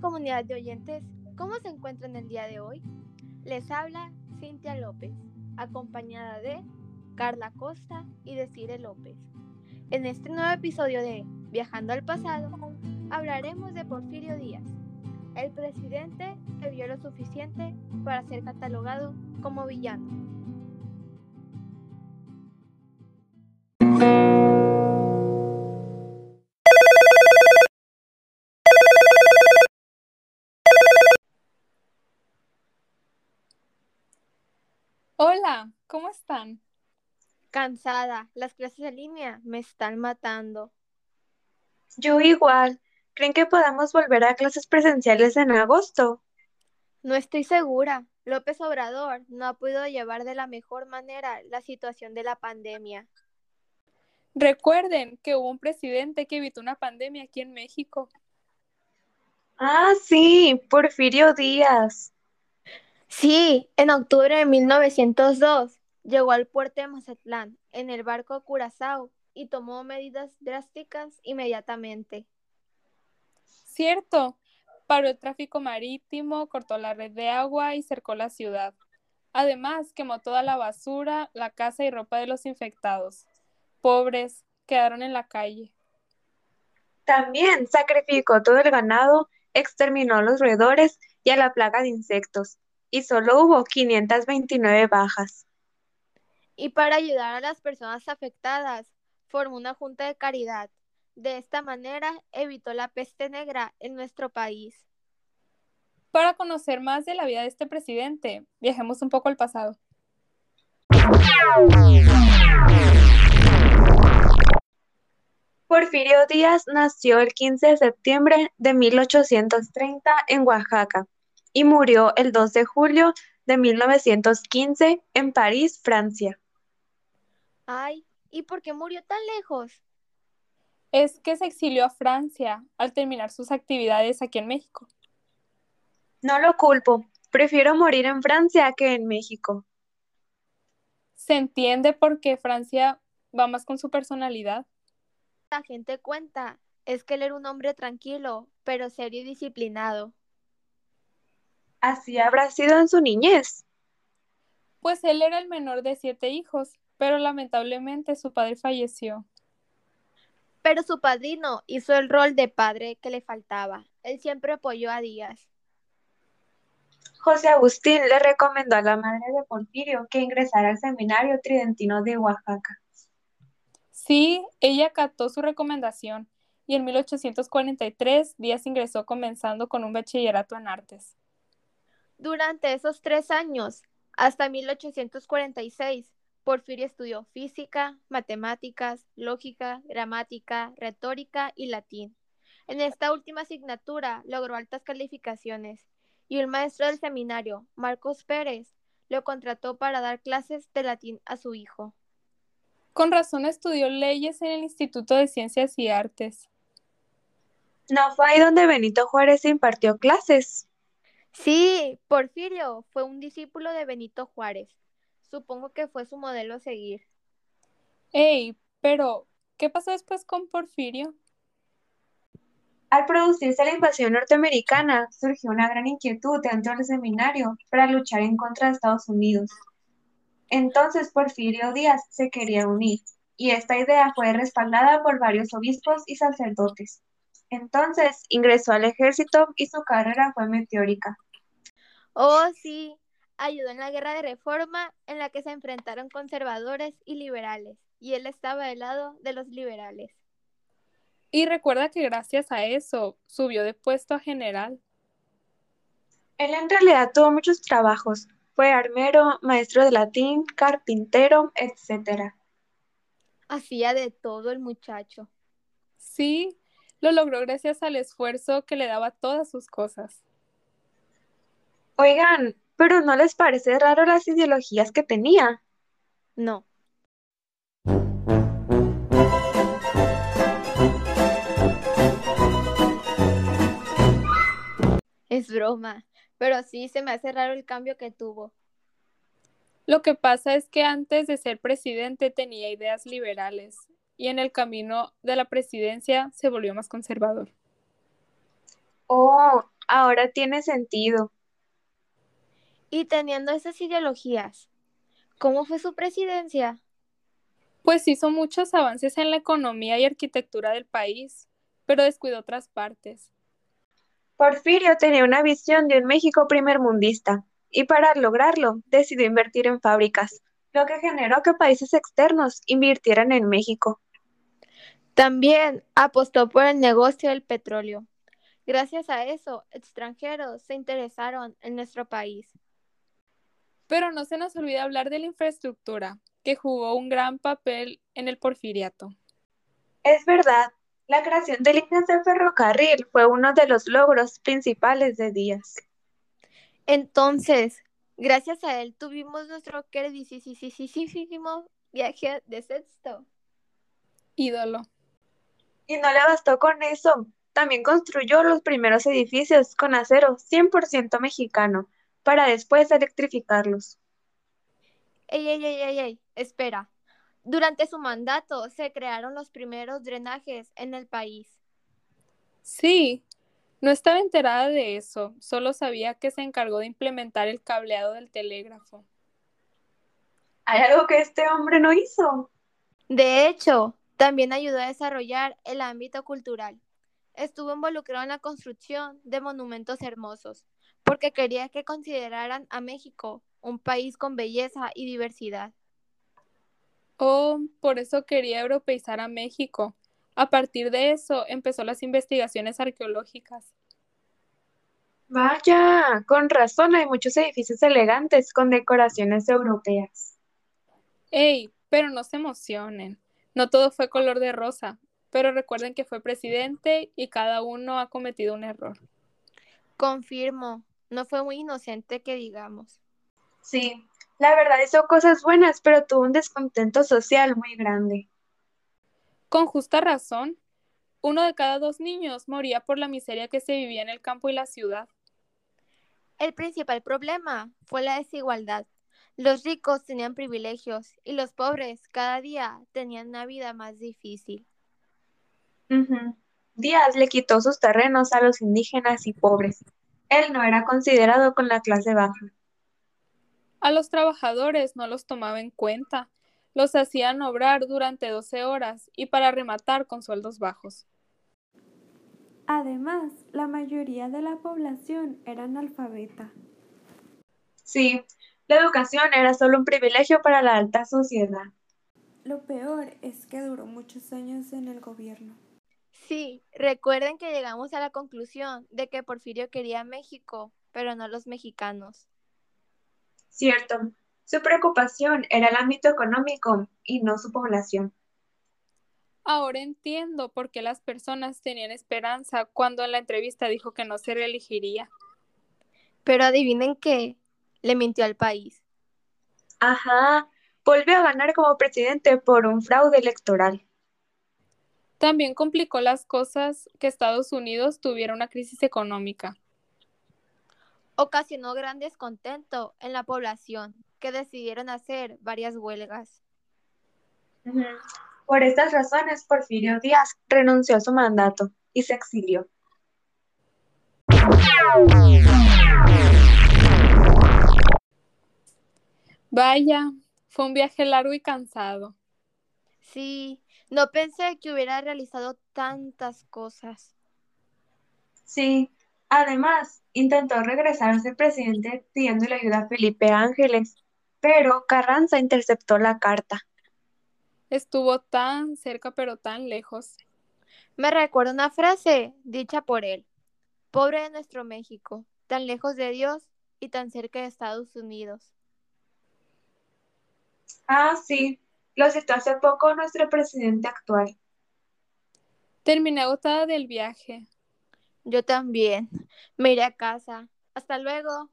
comunidad de oyentes, ¿cómo se encuentran el día de hoy? Les habla Cintia López, acompañada de Carla Costa y Desire López. En este nuevo episodio de Viajando al pasado, hablaremos de Porfirio Díaz, el presidente que vio lo suficiente para ser catalogado como villano. Hola, ¿cómo están? Cansada, las clases en línea me están matando. Yo igual. ¿Creen que podamos volver a clases presenciales en agosto? No estoy segura. López Obrador no ha podido llevar de la mejor manera la situación de la pandemia. Recuerden que hubo un presidente que evitó una pandemia aquí en México. Ah, sí, Porfirio Díaz. Sí, en octubre de 1902 llegó al puerto de Mazatlán en el barco Curazao y tomó medidas drásticas inmediatamente. Cierto, paró el tráfico marítimo, cortó la red de agua y cercó la ciudad. Además, quemó toda la basura, la casa y ropa de los infectados. Pobres, quedaron en la calle. También sacrificó todo el ganado, exterminó a los roedores y a la plaga de insectos, y solo hubo 529 bajas. Y para ayudar a las personas afectadas, formó una junta de caridad. De esta manera evitó la peste negra en nuestro país. Para conocer más de la vida de este presidente, viajemos un poco al pasado. Porfirio Díaz nació el 15 de septiembre de 1830 en Oaxaca y murió el 2 de julio de 1915 en París, Francia. Ay, ¿y por qué murió tan lejos? Es que se exilió a Francia al terminar sus actividades aquí en México. No lo culpo, prefiero morir en Francia que en México. Se entiende por qué Francia va más con su personalidad. La gente cuenta es que él era un hombre tranquilo, pero serio y disciplinado. Así habrá sido en su niñez. Pues él era el menor de siete hijos, pero lamentablemente su padre falleció. Pero su padrino hizo el rol de padre que le faltaba. Él siempre apoyó a Díaz. José Agustín le recomendó a la madre de Porfirio que ingresara al seminario tridentino de Oaxaca. Sí, ella acató su recomendación y en 1843 Díaz ingresó comenzando con un bachillerato en artes. Durante esos tres años, hasta 1846, Porfirio estudió física, matemáticas, lógica, gramática, retórica y latín. En esta última asignatura logró altas calificaciones y el maestro del seminario, Marcos Pérez, lo contrató para dar clases de latín a su hijo. Con razón estudió leyes en el Instituto de Ciencias y Artes. ¿No fue ahí donde Benito Juárez impartió clases? Sí, Porfirio fue un discípulo de Benito Juárez. Supongo que fue su modelo a seguir. Ey, pero, ¿qué pasó después con Porfirio? Al producirse la invasión norteamericana, surgió una gran inquietud dentro del seminario para luchar en contra de Estados Unidos. Entonces Porfirio Díaz se quería unir, y esta idea fue respaldada por varios obispos y sacerdotes. Entonces ingresó al ejército y su carrera fue meteórica. Oh, sí, ayudó en la guerra de reforma en la que se enfrentaron conservadores y liberales, y él estaba del lado de los liberales. Y recuerda que gracias a eso subió de puesto a general. Él en realidad tuvo muchos trabajos. Fue armero, maestro de latín, carpintero, etc. Hacía de todo el muchacho. Sí, lo logró gracias al esfuerzo que le daba todas sus cosas. Oigan, pero ¿no les parece raro las ideologías que tenía? No. Es broma, pero sí se me hace raro el cambio que tuvo. Lo que pasa es que antes de ser presidente tenía ideas liberales y en el camino de la presidencia se volvió más conservador. Oh, ahora tiene sentido. Y teniendo esas ideologías, ¿cómo fue su presidencia? Pues hizo muchos avances en la economía y arquitectura del país, pero descuidó otras partes. Porfirio tenía una visión de un México primermundista, y para lograrlo decidió invertir en fábricas, lo que generó que países externos invirtieran en México. También apostó por el negocio del petróleo. Gracias a eso, extranjeros se interesaron en nuestro país. Pero no se nos olvida hablar de la infraestructura, que jugó un gran papel en el porfiriato. Es verdad, la creación de líneas de ferrocarril fue uno de los logros principales de Díaz. Entonces, gracias a él tuvimos nuestro queridísimo viaje de sexto. Ídolo. Y no le bastó con eso. También construyó los primeros edificios con acero 100% mexicano para después electrificarlos. Ey, ey, ey, ey, ey, espera. Durante su mandato se crearon los primeros drenajes en el país. Sí, no estaba enterada de eso, solo sabía que se encargó de implementar el cableado del telégrafo. ¿Hay algo que este hombre no hizo? De hecho, también ayudó a desarrollar el ámbito cultural. Estuvo involucrado en la construcción de monumentos hermosos, porque quería que consideraran a México un país con belleza y diversidad. Oh, por eso quería europeizar a México. A partir de eso empezó las investigaciones arqueológicas. Vaya, con razón hay muchos edificios elegantes con decoraciones europeas. Ey, pero no se emocionen. No todo fue color de rosa, pero recuerden que fue presidente y cada uno ha cometido un error. Confirmo, no fue muy inocente que digamos. Sí, la verdad hizo cosas buenas, pero tuvo un descontento social muy grande. Con justa razón, uno de cada dos niños moría por la miseria que se vivía en el campo y la ciudad. El principal problema fue la desigualdad. Los ricos tenían privilegios y los pobres cada día tenían una vida más difícil. Díaz le quitó sus terrenos a los indígenas y pobres. Él no era considerado con la clase baja. A los trabajadores no los tomaba en cuenta. Los hacían obrar durante 12 horas y para rematar con sueldos bajos. Además, la mayoría de la población era analfabeta. Sí, la educación era solo un privilegio para la alta sociedad. Lo peor es que duró muchos años en el gobierno. Sí, recuerden que llegamos a la conclusión de que Porfirio quería a México, pero no a los mexicanos. Cierto, su preocupación era el ámbito económico y no su población. Ahora entiendo por qué las personas tenían esperanza cuando en la entrevista dijo que no se reelegiría. Pero adivinen qué, le mintió al país. Ajá, volvió a ganar como presidente por un fraude electoral. También complicó las cosas que Estados Unidos tuviera una crisis económica ocasionó gran descontento en la población, que decidieron hacer varias huelgas. Por estas razones, Porfirio Díaz renunció a su mandato y se exilió. Vaya, fue un viaje largo y cansado. Sí, no pensé que hubiera realizado tantas cosas. Sí, Además, intentó regresar a ser presidente pidiéndole ayuda a Felipe Ángeles, pero Carranza interceptó la carta. Estuvo tan cerca pero tan lejos. Me recuerda una frase dicha por él. Pobre de nuestro México, tan lejos de Dios y tan cerca de Estados Unidos. Ah, sí, lo citó hace poco nuestro presidente actual. Terminé agotada del viaje. Yo también. Me iré a casa. Hasta luego.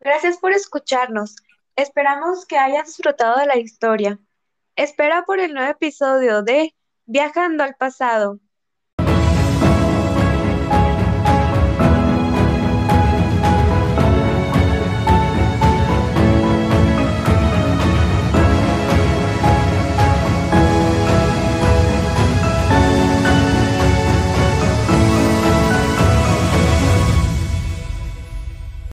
Gracias por escucharnos. Esperamos que hayas disfrutado de la historia. Espera por el nuevo episodio de Viajando al pasado.